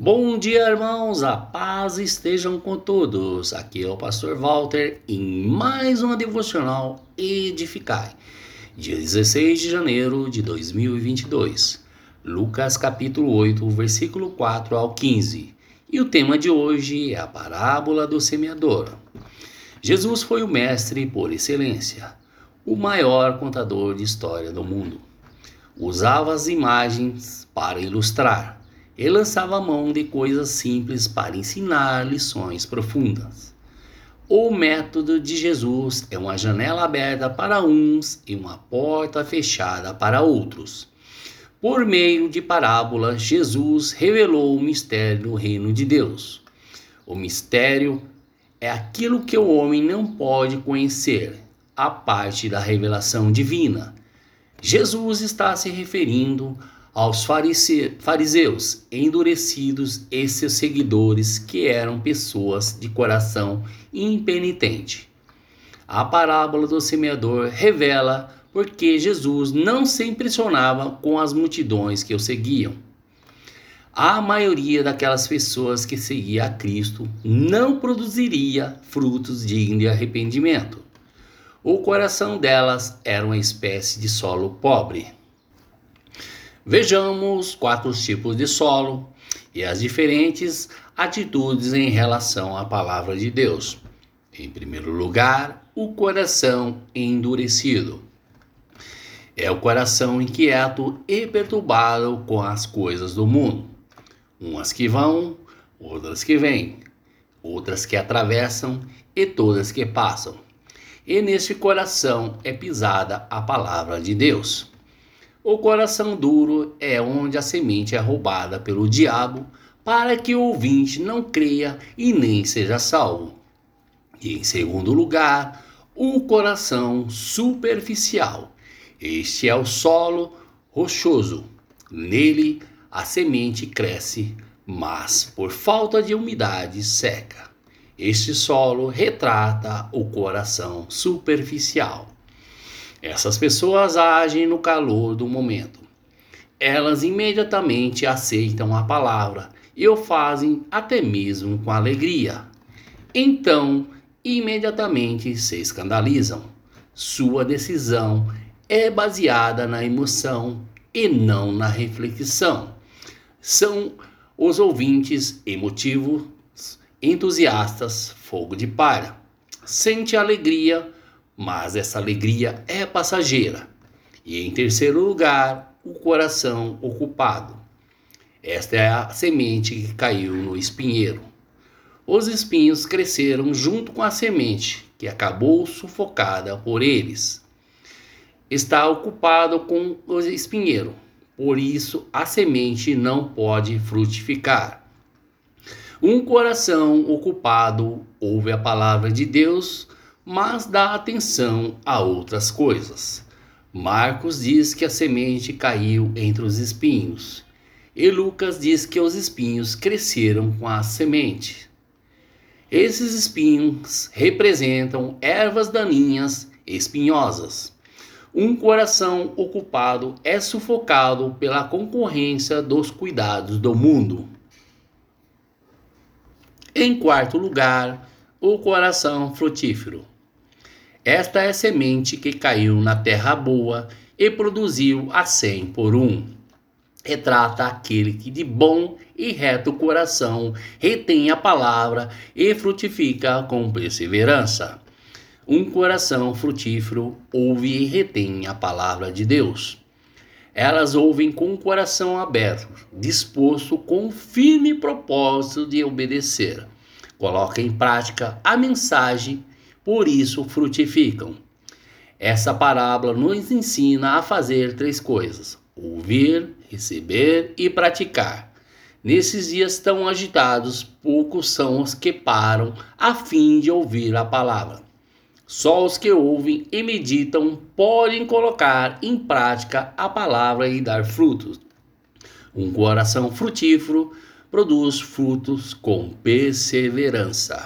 Bom dia, irmãos, a paz estejam com todos. Aqui é o pastor Walter em mais uma devocional Edificai, dia 16 de janeiro de 2022. Lucas capítulo 8, versículo 4 ao 15. E o tema de hoje é a parábola do semeador. Jesus foi o mestre por excelência, o maior contador de história do mundo. Usava as imagens para ilustrar ele lançava a mão de coisas simples para ensinar lições profundas. O método de Jesus é uma janela aberta para uns e uma porta fechada para outros. Por meio de parábolas, Jesus revelou o mistério do reino de Deus. O mistério é aquilo que o homem não pode conhecer, a parte da revelação divina. Jesus está se referindo aos fariseus endurecidos e seus seguidores, que eram pessoas de coração impenitente. A parábola do semeador revela porque Jesus não se impressionava com as multidões que o seguiam. A maioria daquelas pessoas que seguia a Cristo não produziria frutos dignos de arrependimento. O coração delas era uma espécie de solo pobre. Vejamos quatro tipos de solo e as diferentes atitudes em relação à palavra de Deus. Em primeiro lugar, o coração endurecido. É o coração inquieto e perturbado com as coisas do mundo. Umas que vão, outras que vêm, outras que atravessam e todas que passam. E neste coração é pisada a palavra de Deus. O coração duro é onde a semente é roubada pelo diabo para que o ouvinte não creia e nem seja salvo. E em segundo lugar, o coração superficial. Este é o solo rochoso. Nele a semente cresce, mas por falta de umidade seca. Este solo retrata o coração superficial. Essas pessoas agem no calor do momento. Elas imediatamente aceitam a palavra e o fazem até mesmo com alegria. Então, imediatamente se escandalizam. Sua decisão é baseada na emoção e não na reflexão. São os ouvintes emotivos, entusiastas, fogo de palha. Sente alegria mas essa alegria é passageira. E em terceiro lugar, o coração ocupado. Esta é a semente que caiu no espinheiro. Os espinhos cresceram junto com a semente, que acabou sufocada por eles. Está ocupado com o espinheiro, por isso a semente não pode frutificar. Um coração ocupado ouve a palavra de Deus, mas dá atenção a outras coisas. Marcos diz que a semente caiu entre os espinhos, e Lucas diz que os espinhos cresceram com a semente. Esses espinhos representam ervas daninhas espinhosas. Um coração ocupado é sufocado pela concorrência dos cuidados do mundo. Em quarto lugar, o coração frutífero. Esta é a semente que caiu na terra boa e produziu a cem por um. Retrata aquele que de bom e reto coração retém a palavra e frutifica com perseverança. Um coração frutífero ouve e retém a palavra de Deus. Elas ouvem com o coração aberto, disposto com o firme propósito de obedecer. Coloca em prática a mensagem por isso frutificam. Essa parábola nos ensina a fazer três coisas: ouvir, receber e praticar. Nesses dias tão agitados, poucos são os que param a fim de ouvir a palavra. Só os que ouvem e meditam podem colocar em prática a palavra e dar frutos. Um coração frutífero produz frutos com perseverança.